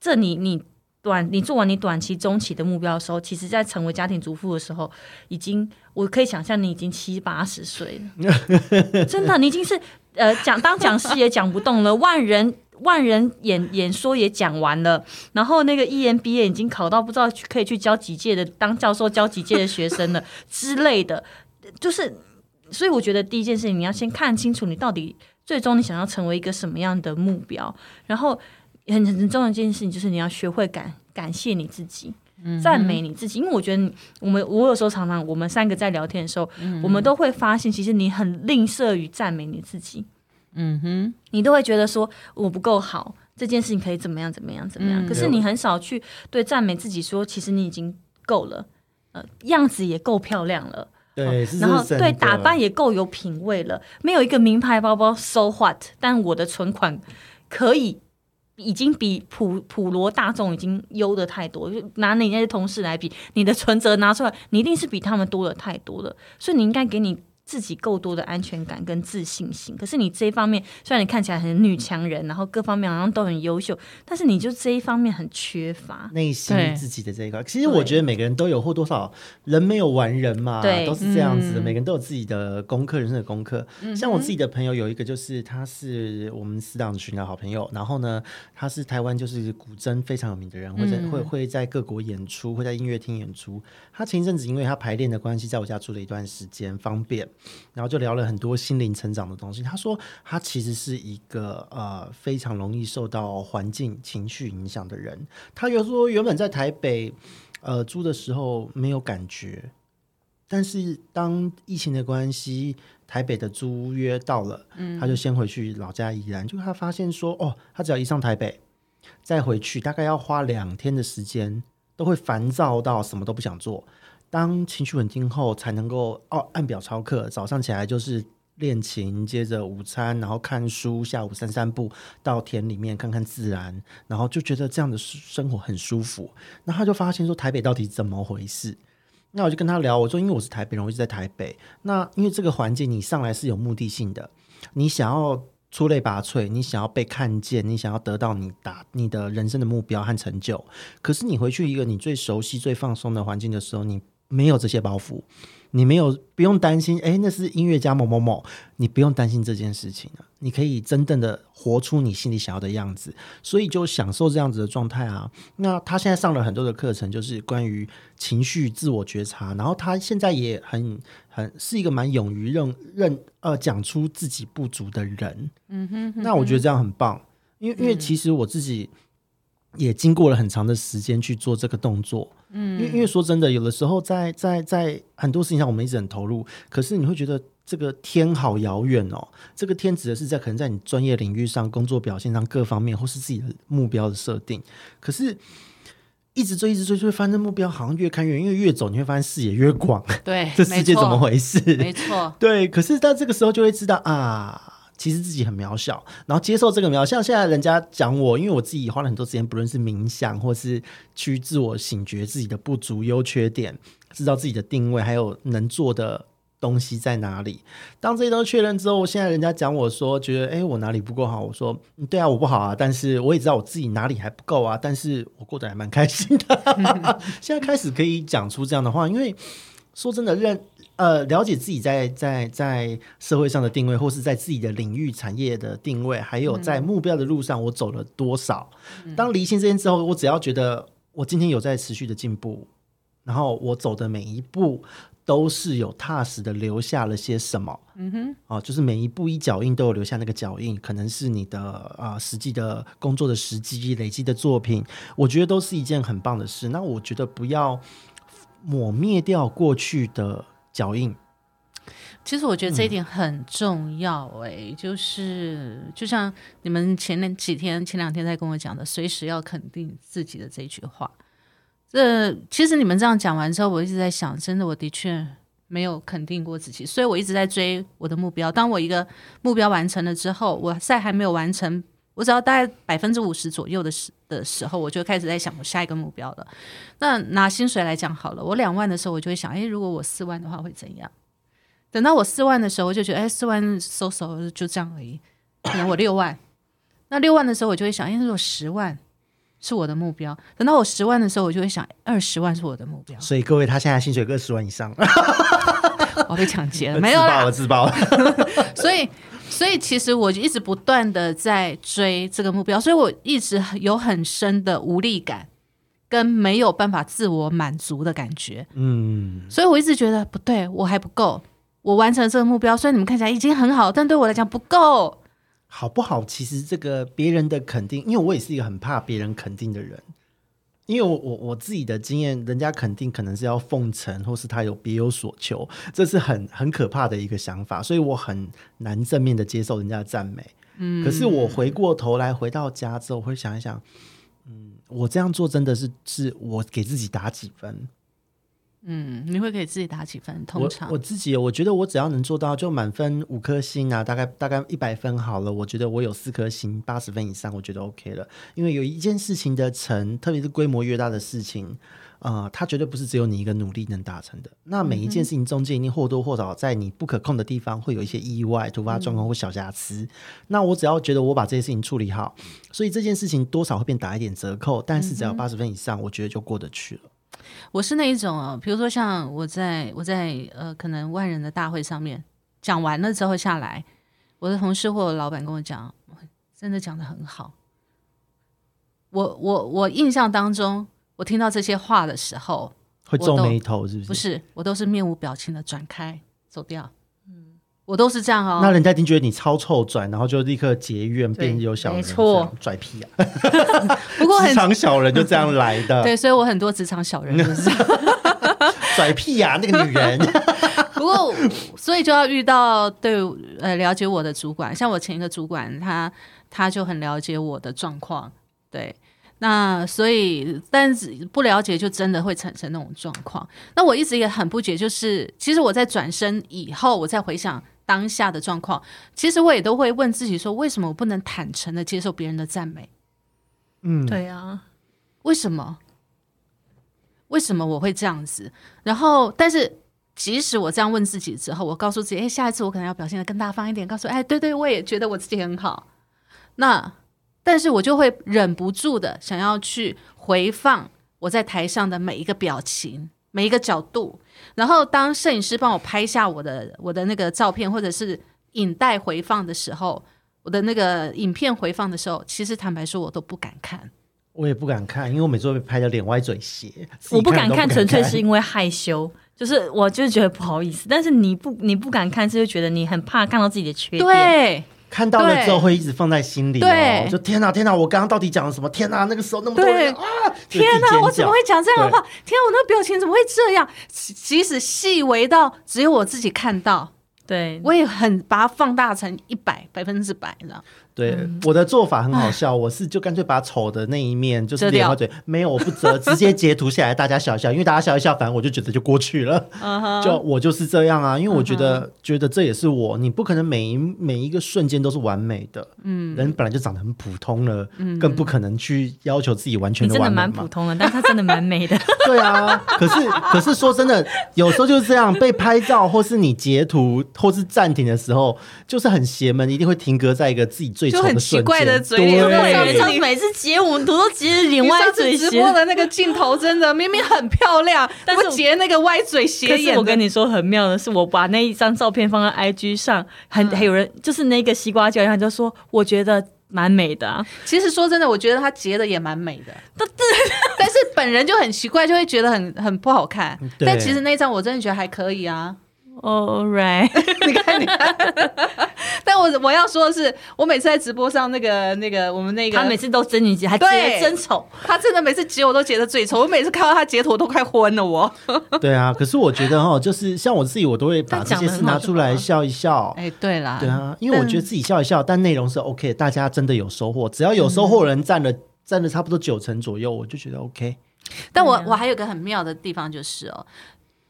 [SPEAKER 4] 这你你短你做完你短期、中期的目标的时候，其实在成为家庭主妇的时候，已经我可以想象你已经七八十岁了，真的，你已经是呃讲当讲师也讲不动了，万人。万人演演说也讲完了，然后那个 E EMBA 已经考到不知道去可以去教几届的当教授教几届的学生了 之类的，就是所以我觉得第一件事情你要先看清楚你到底最终你想要成为一个什么样的目标，然后很很重要的一件事情就是你要学会感感谢你自己。赞美你自己，因为我觉得，我们我有时候常常我们三个在聊天的时候，我们都会发现，其实你很吝啬于赞美你自己。
[SPEAKER 1] 嗯哼，
[SPEAKER 4] 你都会觉得说我不够好，这件事情可以怎么样怎么样怎么样。
[SPEAKER 1] 嗯
[SPEAKER 4] 可是你很少去对赞美自己说，其实你已经够了，呃，样子也够漂亮了，
[SPEAKER 3] 对，是
[SPEAKER 4] 然后对打扮也够有品味了。没有一个名牌包包 so what，但我的存款可以。已经比普普罗大众已经优的太多，就拿你那些同事来比，你的存折拿出来，你一定是比他们多的太多了，所以你应该给你自己够多的安全感跟自信心。可是你这一方面，虽然你看起来很女强人，然后各方面好像都很优秀，但是你就这一方面很缺乏。
[SPEAKER 3] 内心自己的这一块。其实我觉得每个人都有或多少人没有完人嘛，
[SPEAKER 4] 对
[SPEAKER 3] 都是这样子的。
[SPEAKER 1] 嗯
[SPEAKER 3] 每个人都有自己的功课，人生的功课。像我自己的朋友有一个，就是他是我们死党群的好朋友，然后呢，他是台湾就是古筝非常有名的人，或者、会会在各国演出，会在音乐厅演出。他前一阵子因为他排练的关系，在我家住了一段时间，方便，然后就聊了很多心灵成长的东西。他说他其实是一个呃非常容易受到环境情绪影响的人。他有说原本在台北呃租的时候没有感觉，但是当疫情的关系，台北的租约到了，他就先回去老家宜兰，就他发现说哦，他只要一上台北再回去，大概要花两天的时间，都会烦躁到什么都不想做。当情绪稳定后，才能够哦按表操课。早上起来就是练琴，接着午餐，然后看书，下午散散步，到田里面看看自然，然后就觉得这样的生活很舒服。那他就发现说台北到底怎么回事？那我就跟他聊，我说因为我是台北人，我一直在台北。那因为这个环境，你上来是有目的性的，你想要出类拔萃，你想要被看见，你想要得到你达你的人生的目标和成就。可是你回去一个你最熟悉、最放松的环境的时候，你没有这些包袱，你没有不用担心，哎，那是音乐家某某某，你不用担心这件事情啊，你可以真正的活出你心里想要的样子，所以就享受这样子的状态啊。那他现在上了很多的课程，就是关于情绪自我觉察，然后他现在也很很是一个蛮勇于认认呃讲出自己不足的人，嗯哼那我觉得这样很棒，因为因为其实我自己。也经过了很长的时间去做这个动作，嗯，因为因为说真的，有的时候在在在很多事情上我们一直很投入，可是你会觉得这个天好遥远哦。这个天指的是在可能在你专业领域上、工作表现上各方面，或是自己的目标的设定。可是一直追，一直追，就会发现目标好像越看越远，因为越走你会发现视野越广。
[SPEAKER 1] 对，
[SPEAKER 3] 这世界怎么回事？
[SPEAKER 1] 没错，
[SPEAKER 3] 对。可是到这个时候就会知道啊。其实自己很渺小，然后接受这个渺小。像现在人家讲我，因为我自己花了很多时间，不论是冥想，或是去自我醒觉自己的不足、优缺点，知道自己的定位，还有能做的东西在哪里。当这些都确认之后，现在人家讲我说，觉得哎，我哪里不够好？我说，对啊，我不好啊，但是我也知道我自己哪里还不够啊，但是我过得还蛮开心的。现在开始可以讲出这样的话，因为说真的，认。呃，了解自己在在在社会上的定位，或是在自己的领域产业的定位，还有在目标的路上，我走了多少？当离心这件之后，我只要觉得我今天有在持续的进步，然后我走的每一步都是有踏实的留下了些什么。嗯哼，哦，就是每一步一脚印都有留下那个脚印，可能是你的啊实际的工作的时机累积的作品，我觉得都是一件很棒的事。那我觉得不要抹灭掉过去的。脚印，
[SPEAKER 1] 其实我觉得这一点很重要。哎，就是就像你们前几天、前两天在跟我讲的，随时要肯定自己的这句话。这其实你们这样讲完之后，我一直在想，真的，我的确没有肯定过自己，所以我一直在追我的目标。当我一个目标完成了之后，我在还没有完成，我只要大概百分之五十左右的时的时候，我就开始在想我下一个目标了。那拿薪水来讲好了，我两万的时候，我就会想，哎，如果我四万的话会怎样？等到我四万的时候，我就觉得，哎，四万收手就这样而已。可能我六万，那六万的时候，我就会想，哎，如果十万是我的目标，等到我十万的时候，我就会想，二十万是我的目标。
[SPEAKER 3] 所以各位，他现在薪水二十万以上，
[SPEAKER 1] 我被抢劫了，没有啦，
[SPEAKER 3] 自爆了，
[SPEAKER 1] 自爆了。所以。所以其实我就一直不断的在追这个目标，所以我一直有很深的无力感，跟没有办法自我满足的感觉。嗯，所以我一直觉得不对，我还不够。我完成这个目标，虽然你们看起来已经很好，但对我来讲不够。
[SPEAKER 3] 好不好？其实这个别人的肯定，因为我也是一个很怕别人肯定的人。因为我我我自己的经验，人家肯定可能是要奉承，或是他有别有所求，这是很很可怕的一个想法，所以我很难正面的接受人家的赞美。嗯，可是我回过头来回到家之后，我会想一想，嗯，我这样做真的是是我给自己打几分。
[SPEAKER 1] 嗯，你会给自己打几分？通常
[SPEAKER 3] 我自己，我觉得我只要能做到，就满分五颗星啊，大概大概一百分好了。我觉得我有四颗星，八十分以上，我觉得 OK 了。因为有一件事情的成，特别是规模越大的事情，啊，它绝对不是只有你一个努力能达成的。那每一件事情中间，一定或多或少在你不可控的地方会有一些意外、突发状况或小瑕疵。那我只要觉得我把这些事情处理好，所以这件事情多少会变打一点折扣，但是只要八十分以上，我觉得就过得去了。
[SPEAKER 1] 我是那一种哦，比如说像我在我在呃，可能万人的大会上面讲完了之后下来，我的同事或老板跟我讲，真的讲的很好。我我我印象当中，我听到这些话的时候，
[SPEAKER 3] 会皱眉头，是不是？
[SPEAKER 1] 不是，我都是面无表情的转开走掉。我都是这样哦。
[SPEAKER 3] 那人家一定觉得你超臭拽，然后就立刻结怨，变有小人，
[SPEAKER 1] 没错，
[SPEAKER 3] 拽屁啊！
[SPEAKER 1] 不过
[SPEAKER 3] 职场小人就这样来的。
[SPEAKER 1] 对，所以我很多职场小人就是
[SPEAKER 3] 拽屁呀，那个女人。
[SPEAKER 1] 不过，所以就要遇到对呃了解我的主管，像我前一个主管，他他就很了解我的状况。对，那所以但是不了解，就真的会产生那种状况。那我一直也很不解，就是其实我在转身以后，我再回想。当下的状况，其实我也都会问自己说：为什么我不能坦诚的接受别人的赞美？
[SPEAKER 3] 嗯，
[SPEAKER 4] 对啊，
[SPEAKER 1] 为什么？为什么我会这样子？然后，但是即使我这样问自己之后，我告诉自己：哎，下一次我可能要表现的更大方一点。告诉哎，对对，我也觉得我自己很好。那，但是我就会忍不住的想要去回放我在台上的每一个表情，每一个角度。然后当摄影师帮我拍下我的我的那个照片，或者是影带回放的时候，我的那个影片回放的时候，其实坦白说，我都不敢看。
[SPEAKER 3] 我也不敢看，因为我每次都被拍的脸歪嘴斜。
[SPEAKER 4] 我不敢看，纯粹是因为害羞，就是我就是觉得不好意思。但是你不你不敢看，是就觉得你很怕看到自己的缺点。，
[SPEAKER 1] 对
[SPEAKER 3] 看到了之后会一直放在心里、哦。
[SPEAKER 1] 对
[SPEAKER 3] 就天哪天哪，我刚刚到底讲了什么？天哪，那个时候那么多人啊！
[SPEAKER 1] 天哪，我怎么会讲这样的话？天哪，我那个表情怎么会这样？即即使细微到只有我自己看到，
[SPEAKER 4] 对，
[SPEAKER 1] 我也很把它放大成一百百分之百，你知道？
[SPEAKER 3] 对，
[SPEAKER 1] 嗯。
[SPEAKER 3] 我的做法很好笑，我是就干脆把丑的那一面就是脸和嘴，没有我不折，直接截图下来，大家笑一笑，因为大家笑一笑，反正我就觉得就过去了。
[SPEAKER 1] 嗯
[SPEAKER 3] 就我就是这样啊，因为我觉得、觉得这也是我，你不可能每一每一个瞬间都是完美的，嗯，人本来就长得很普通了，更不可能去要求自己完全
[SPEAKER 4] 的
[SPEAKER 3] 完美嘛。
[SPEAKER 4] 蛮普通的，但他真的蛮美的。
[SPEAKER 3] 对啊，可是可是说真的，有时候就是这样，被拍照或是你截图或是暂停的时候，就是很邪门，一定会停格在一个自己
[SPEAKER 1] 就很
[SPEAKER 3] 的瞬间。
[SPEAKER 1] 奇怪的嘴脸
[SPEAKER 3] 对
[SPEAKER 1] 上
[SPEAKER 4] 每次每次截我们图都截得脸歪
[SPEAKER 1] 你上次
[SPEAKER 4] 嘴斜
[SPEAKER 1] 直播。的那个镜头真的明明很漂亮，
[SPEAKER 4] 但是
[SPEAKER 1] 我截那个歪嘴斜
[SPEAKER 4] 可是
[SPEAKER 1] 眼。
[SPEAKER 4] 我跟你说，很妙的是，我把那一张照片放在 IG 上，还还有人就是那个西瓜教练，他就说我觉得蛮美的、啊。
[SPEAKER 1] 其实说真的，我觉得他截的也蛮美的，但是本人就很奇怪，就会觉得很很不好看。但其实那张我真的觉得还可以啊。
[SPEAKER 4] All right，
[SPEAKER 1] 你看，你看。但我我要说的是，我每次在直播上那个那个我们那个
[SPEAKER 4] 他每次都真你截，还截
[SPEAKER 1] 对
[SPEAKER 4] 得真丑。
[SPEAKER 1] 他真的每次截我都截的最丑，我每次看到他截图都快昏了我。
[SPEAKER 3] 对啊，可是我觉得哈，就是像我自己，我都会把这些事拿出来笑一笑。
[SPEAKER 1] 哎，对啦，
[SPEAKER 3] 对啊，因为我觉得自己笑一笑，但内容是 OK，大家真的有收获，只要有收获人占了占了差不多九成左右，我就觉得 OK。
[SPEAKER 1] 但我
[SPEAKER 4] 啊
[SPEAKER 1] 我还有个很妙的地方就是哦，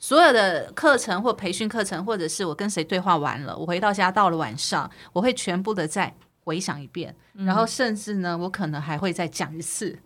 [SPEAKER 1] 所有的课程或培训课程，或者是我跟谁对话完了，我回到家到了晚上，我会全部的再回想一遍，
[SPEAKER 4] 嗯
[SPEAKER 1] 然后甚至呢，我可能还会再讲一次。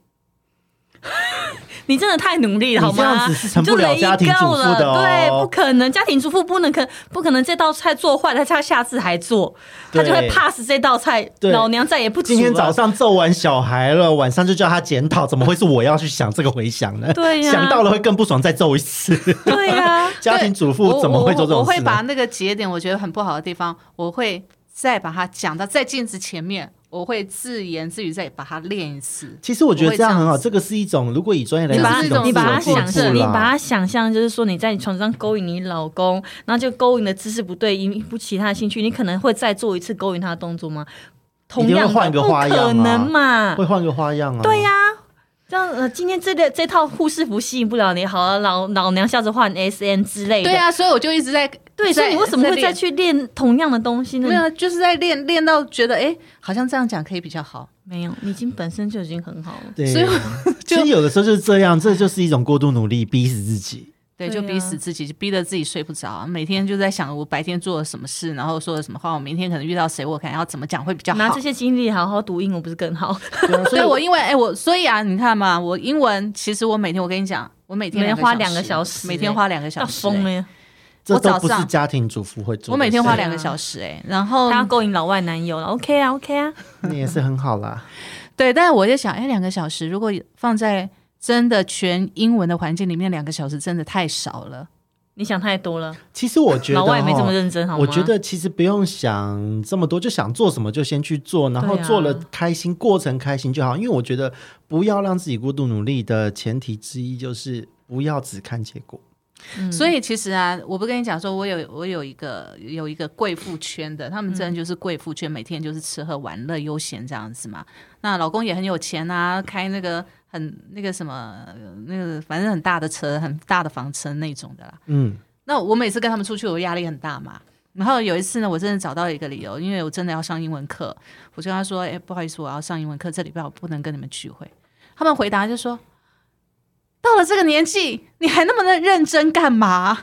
[SPEAKER 4] 你真的太努力了，好
[SPEAKER 3] 你这样
[SPEAKER 4] 吗？
[SPEAKER 3] 子是成不了家庭主妇的
[SPEAKER 4] 对，不可能，家庭主妇不能可不可能这道菜做坏了，他下次还做，他就会
[SPEAKER 3] 对
[SPEAKER 4] pass 这道菜，老娘再也不煮
[SPEAKER 3] 今天早。上揍完小孩了，晚上就叫他检讨，怎么会是我要去想这个回想呢？
[SPEAKER 4] 对呀
[SPEAKER 3] 想到了会更不爽，再揍一次。
[SPEAKER 4] 对呀、
[SPEAKER 3] 家庭主妇怎么会做这
[SPEAKER 1] 我我会
[SPEAKER 3] 种事呢？
[SPEAKER 1] 把那个节点我觉得很不好的地方，我会再把它讲到在镜子前面，我会自言自语再把它练一次。
[SPEAKER 3] 其实我觉得这样很好，
[SPEAKER 1] 这
[SPEAKER 3] 个是一种，如果以专业来
[SPEAKER 4] 你把
[SPEAKER 3] 讲，是一种
[SPEAKER 1] 这是一种
[SPEAKER 4] 你把它想象，你把它想象，就是说你在你床上勾引你老公，然后就勾引的姿势不对，引不起他的兴趣，你可能会再做一次勾引他的动作吗？同样的，
[SPEAKER 3] 换个花样啊
[SPEAKER 4] 不可能嘛？
[SPEAKER 3] 会换个花样啊。
[SPEAKER 4] 对呀、这样呃，今天这个这套护士服吸引不了你，好了，老老娘下次换 S N 之类的。
[SPEAKER 1] 对啊，所以我就一直在
[SPEAKER 4] 对，所以你为什么会再去练同样的东西呢？
[SPEAKER 1] 没有，就是在练练到觉得哎，诶好像这样讲可以比较好。
[SPEAKER 4] 没有，你已经本身就已经很好了。
[SPEAKER 3] 对，
[SPEAKER 1] 所以 就
[SPEAKER 3] 其实有的时候就是这样，这就是一种过度努力，逼死自己。
[SPEAKER 1] 对，
[SPEAKER 4] 对啊
[SPEAKER 1] 就逼死自己，就逼得自己睡不着，每天就在想我白天做了什么事，然后说了什么话，我明天可能遇到谁，我可能要怎么讲会比较好
[SPEAKER 4] 拿这。些精力好好读英文，不是更好？
[SPEAKER 3] 对啊，所以
[SPEAKER 1] 所以我因为哎、我所以啊，你看嘛，我英文其实我每天我跟你讲，我每天
[SPEAKER 4] 每天花两
[SPEAKER 1] 两
[SPEAKER 4] 个小时
[SPEAKER 1] 每天花两个小
[SPEAKER 4] 要
[SPEAKER 1] 时、哎
[SPEAKER 4] 疯了！
[SPEAKER 3] 这都不是家庭主妇会做的。
[SPEAKER 1] 我每天花两个小时哎、然后
[SPEAKER 4] 他要勾引老外男友了，OK 啊，OK 啊。
[SPEAKER 3] 你也是很好啦。
[SPEAKER 1] 对，但是我就想，哎、两个小时如果放在真的全英文的环境里面，两个小时真的太少了。
[SPEAKER 4] 你想太多了，
[SPEAKER 3] 其实我觉得
[SPEAKER 4] 老外也没这么认真，好吗？
[SPEAKER 3] 我觉得其实不用想这么多，就想做什么就先去做，然后做了开心，过程开心就好。因为我觉得不要让自己过度努力的前提之一就是不要只看结果。
[SPEAKER 4] 嗯
[SPEAKER 1] 所以其实啊，我不跟你讲说，我有我有一个有一个贵妇圈的，他们真的就是贵妇圈，每天就是吃喝玩乐悠闲这样子嘛。那老公也很有钱啊，开那个很那个什么呃那个反正很大的车，很大的房车那种的啦。
[SPEAKER 3] 嗯，
[SPEAKER 1] 那我每次跟他们出去，我压力很大嘛。然后有一次呢，我真的找到一个理由，因为我真的要上英文课，我就跟他说：“哎，不好意思，我要上英文课，这礼拜我不能跟你们聚会。”他们回答就说：“到了这个年纪，你还那么的认真干嘛？”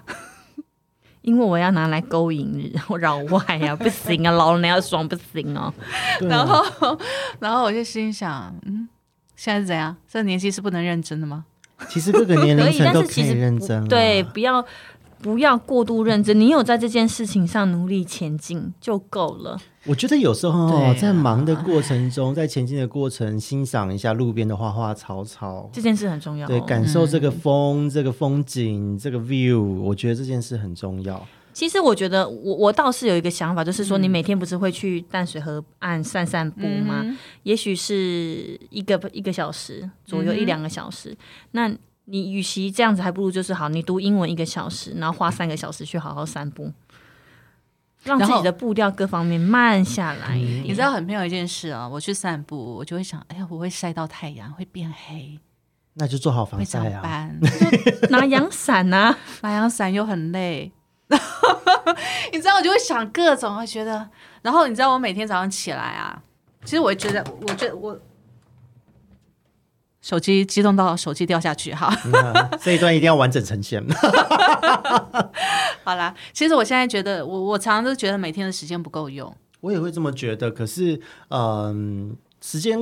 [SPEAKER 4] 因为我要拿来勾引我老外呀，不行啊，老娘要爽不行哦。
[SPEAKER 3] 啊
[SPEAKER 1] 然后，然后我就心想，嗯，现在是怎样？这个年纪是不能认真的吗？
[SPEAKER 3] 其实各个年龄
[SPEAKER 4] 可以，但
[SPEAKER 3] 层都可以
[SPEAKER 4] 是其实
[SPEAKER 3] 认真啊。
[SPEAKER 4] 对，不要不要过度认真，你有在这件事情上努力前进就够了。
[SPEAKER 3] 我觉得有时候在忙的过程中，在前进的过程，欣赏一下路边的花花草草，
[SPEAKER 4] 这件事很重要、哦。
[SPEAKER 3] 对，感受这个风、这个风景、这个 view，我觉得这件事很重要。
[SPEAKER 4] 其实我觉得我我倒是有一个想法，就是说你每天不是会去淡水河岸散散步吗？
[SPEAKER 1] 嗯
[SPEAKER 4] 也许是一个一个小时左右，
[SPEAKER 1] 嗯
[SPEAKER 4] 一两个小时。那你与其这样子，还不如就是好，你读英文一个小时，然后花三个小时去好好散步，让自己的步调各方面慢下来一点。
[SPEAKER 1] 你知道很妙一件事啊，我去散步，我就会想，哎呀，我会晒到太阳，会变黑，
[SPEAKER 3] 那就做好防晒啊。
[SPEAKER 4] 拿阳伞啊，
[SPEAKER 1] 拿阳伞又很累。你知道，我就会想各种，会觉得，然后你知道，我每天早上起来啊，其实我觉得，我觉得我手机激动到手机掉下去哈。
[SPEAKER 3] 那这一段一定要完整呈现。
[SPEAKER 1] 好啦，其实我现在觉得，我我常常都觉得每天的时间不够用。
[SPEAKER 3] 我也会这么觉得，可是，嗯，时间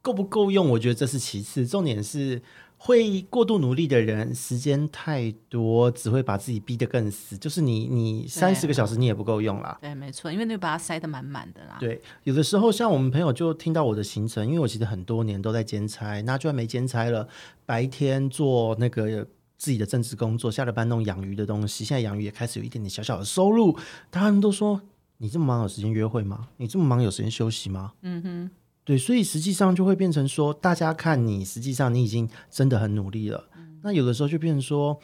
[SPEAKER 3] 够不够用，我觉得这是其次，重点是会过度努力的人，时间太多，只会把自己逼得更死。就是你，你三十个小时你也不够用啦。
[SPEAKER 1] 对，没错，因为你把它塞得满满的啦。
[SPEAKER 3] 对，有的时候像我们朋友就听到我的行程，因为我其实很多年都在兼差，那就算没兼差了，白天做那个自己的正职工作，下了班弄养鱼的东西，现在养鱼也开始有一点点小小的收入，他们都说你这么忙有时间约会吗？你这么忙有时间休息吗？
[SPEAKER 1] 嗯哼，
[SPEAKER 3] 对，所以实际上就会变成说，大家看你，实际上你已经真的很努力了。那有的时候就变成说，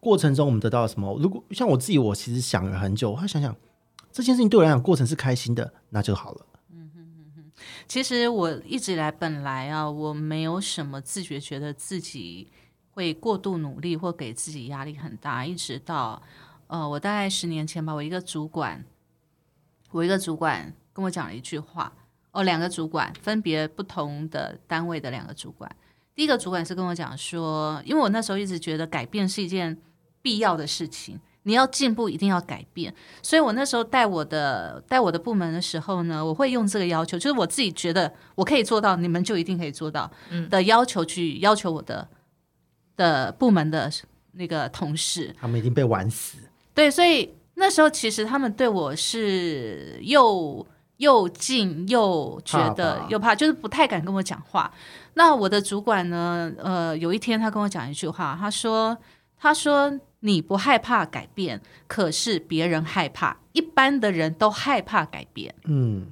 [SPEAKER 3] 过程中我们得到了什么？如果像我自己，我其实想了很久，我会想想这件事情对我来讲，过程是开心的，那就好了。
[SPEAKER 1] 其实我一直以来本来啊，我没有什么自觉，觉得自己会过度努力或给自己压力很大，一直到呃，我大概十年前吧，我一个主管，我一个主管跟我讲了一句话，哦，两个主管分别不同的单位的两个主管，第一个主管是跟我讲说，因为我那时候一直觉得改变是一件必要的事情。你要进步，一定要改变。所以我那时候带我的带我的部门的时候呢，我会用这个要求，就是我自己觉得我可以做到，你们就一定可以做到的要求去要求我的的部门的那个同事。
[SPEAKER 3] 他们已经被玩死。
[SPEAKER 1] 对，所以那时候其实他们对我是又又近又觉得又怕，就是不太敢跟我讲话。那我的主管呢？呃，有一天他跟我讲一句话，他说：“他说你不害怕改变，可是别人害怕，一般的人都害怕改变。
[SPEAKER 3] 嗯，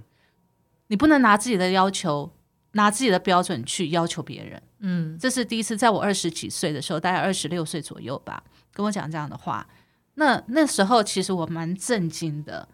[SPEAKER 1] 你不能拿自己的要求、拿自己的标准去要求别人。”
[SPEAKER 4] 嗯，
[SPEAKER 1] 这是第一次，在我二十几岁的时候，大概二十六岁左右吧，跟我讲这样的话。那那时候其实我蛮震惊的，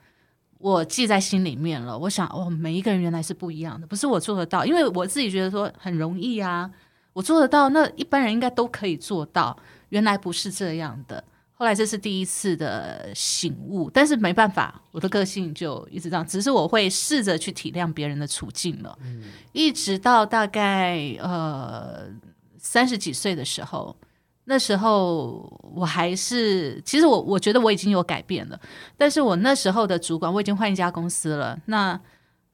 [SPEAKER 1] 我记在心里面了。我想，哦，每一个人原来是不一样的，不是我做得到，因为我自己觉得说很容易啊，我做得到，那一般人应该都可以做到。原来不是这样的。后来这是第一次的醒悟，但是没办法，我的个性就一直这样。只是我会试着去体谅别人的处境了，一直到大概呃三十几岁的时候，那时候我还是，其实我我觉得我已经有改变了，但是我那时候的主管我已经换一家公司了，那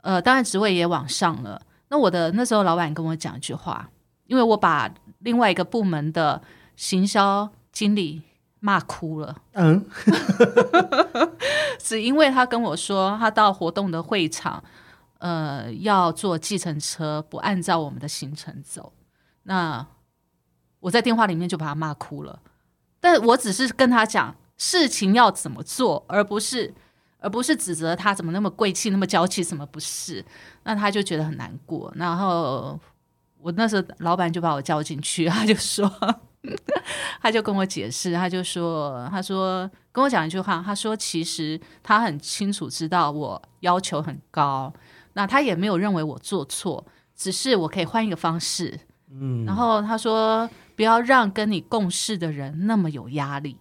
[SPEAKER 1] 呃当然职位也往上了。那我的那时候老板跟我讲一句话，因为我把另外一个部门的行销经理骂哭了。
[SPEAKER 3] 嗯，
[SPEAKER 1] 只因为他跟我说，他到活动的会场，呃，要坐计程车，不按照我们的行程走。那我在电话里面就把他骂哭了，但我只是跟他讲事情要怎么做，而不是而不是指责他怎么那么贵气、那么娇气，什么不是？那他就觉得很难过。然后我那时候老板就把我叫进去，他就说。他就跟我解释，他就说，他说跟我讲一句话，他说其实他很清楚知道我要求很高，那他也没有认为我做错，只是我可以换一个方式。
[SPEAKER 3] 嗯，
[SPEAKER 1] 然后他说不要让跟你共事的人那么有压力。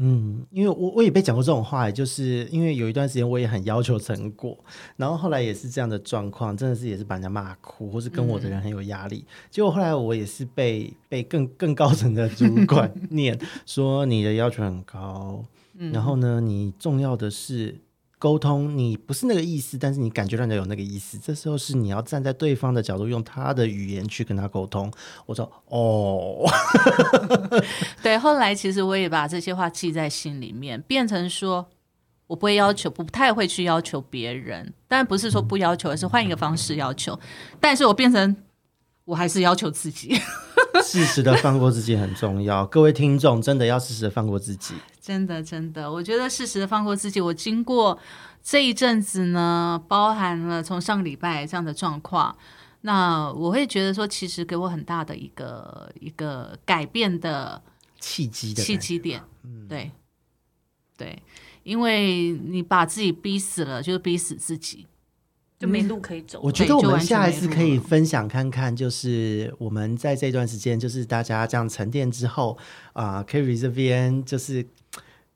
[SPEAKER 3] 嗯，因为我我也被讲过这种话，就是因为有一段时间我也很要求成果，然后后来也是这样的状况，真的是也是把人家骂哭，或是跟我的人很有压力。结果后来我也是被被更更高层的主管 念说你的要求很高，然后呢，你重要的是沟通，你不是那个意思，但是你感觉到你有那个意思，这时候是你要站在对方的角度，用他的语言去跟他沟通。我说哦，
[SPEAKER 1] 对，后来其实我也把这些话记在心里面，变成说我不会要求，不太会去要求别人，但不是说不要求，而是换一个方式要求。但是我变成我还是要求自己，
[SPEAKER 3] 适时的放过自己很重要。各位听众，真的要适时的放过自己。
[SPEAKER 1] 真的真的，我觉得适时的放过自己。我经过这一阵子呢，包含了从上个礼拜这样的状况，那我会觉得说，其实给我很大的一个一个改变的
[SPEAKER 3] 契机的
[SPEAKER 1] 契机点，对对，因为你把自己逼死了，就是逼死自己。
[SPEAKER 4] 就没路可以走。
[SPEAKER 3] 我觉得我们下一次可以分享看看，就是我们在这段时间，就是大家这样沉淀之后啊、k e r r y 这边就是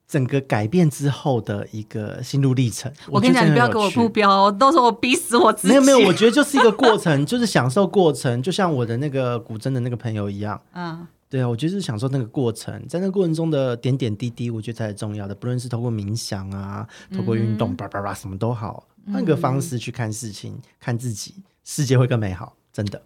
[SPEAKER 3] 整个改变之后的一个心路历程。
[SPEAKER 1] 我跟你讲，你不要给我目标，到时候我逼死我自己。
[SPEAKER 3] 没有没有，我觉得就是一个过程，就是享受过程，就像我的那个古筝的那个朋友一样。
[SPEAKER 1] 嗯，
[SPEAKER 3] 对啊，我觉得是享受那个过程，在那个过程中的点点滴滴，我觉得才是重要的。不论是透过冥想啊，透过运
[SPEAKER 1] 嗯
[SPEAKER 3] 动，叭叭叭，什么都好，换个方式去看事情，看自己，世界会更美好。真的，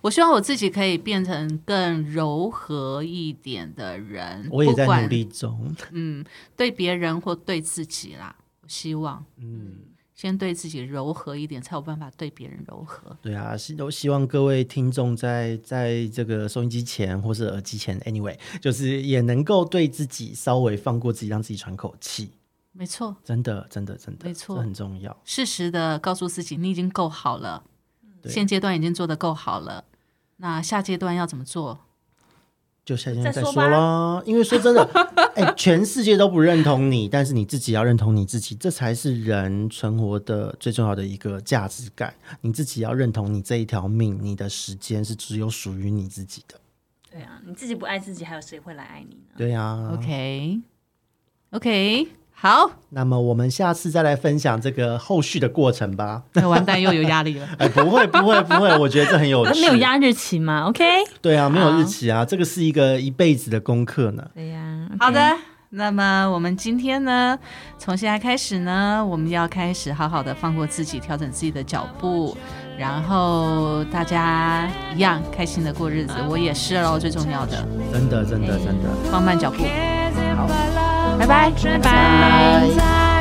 [SPEAKER 1] 我希望我自己可以变成更柔和一点的人。
[SPEAKER 3] 我也在努力中。
[SPEAKER 1] 嗯，对别人或对自己啦，我希望，嗯，先对自己柔和一点，才有办法对别人柔和。
[SPEAKER 3] 对啊，希都希望各位听众在在这个收音机前或是耳机前，anyway，就是也能够对自己稍微放过自己，让自己喘口气。
[SPEAKER 1] 没错，
[SPEAKER 3] 真的，真的，真的，
[SPEAKER 1] 没错
[SPEAKER 3] 这很重要。
[SPEAKER 1] 适时的告诉自己，你已经够好了，现阶段已经做的够好了。那下阶段要怎么做？
[SPEAKER 3] 就下天再说
[SPEAKER 4] 再说吧
[SPEAKER 3] 啦。因为说真的，哎、全世界都不认同你，但是你自己要认同你自己，这才是人存活的最重要的一个价值感。你自己要认同你这一条命，你的时间是只有属于你自己的。
[SPEAKER 4] 对啊，你自己不爱自己，还有谁会来爱你呢？
[SPEAKER 3] 对啊、
[SPEAKER 1] OK，OK，、好，
[SPEAKER 3] 那么我们下次再来分享这个后续的过程吧。
[SPEAKER 1] 那完蛋又有压力了。
[SPEAKER 3] 哎，不会，不会，不会，我觉得这很有趣。
[SPEAKER 4] 没有压日期吗？OK。
[SPEAKER 3] 对啊，没有日期啊，这个是一个一辈子的功课呢。
[SPEAKER 4] 对呀、
[SPEAKER 1] 好的，那么我们今天呢，从现在开始呢，我们要开始好好的放过自己，调整自己的脚步，然后大家一样开心的过日子。我也是喽，最重要的，
[SPEAKER 3] 真的，真的，真的。
[SPEAKER 1] 放慢脚步。
[SPEAKER 2] 好，
[SPEAKER 1] 拜拜
[SPEAKER 2] 拜拜。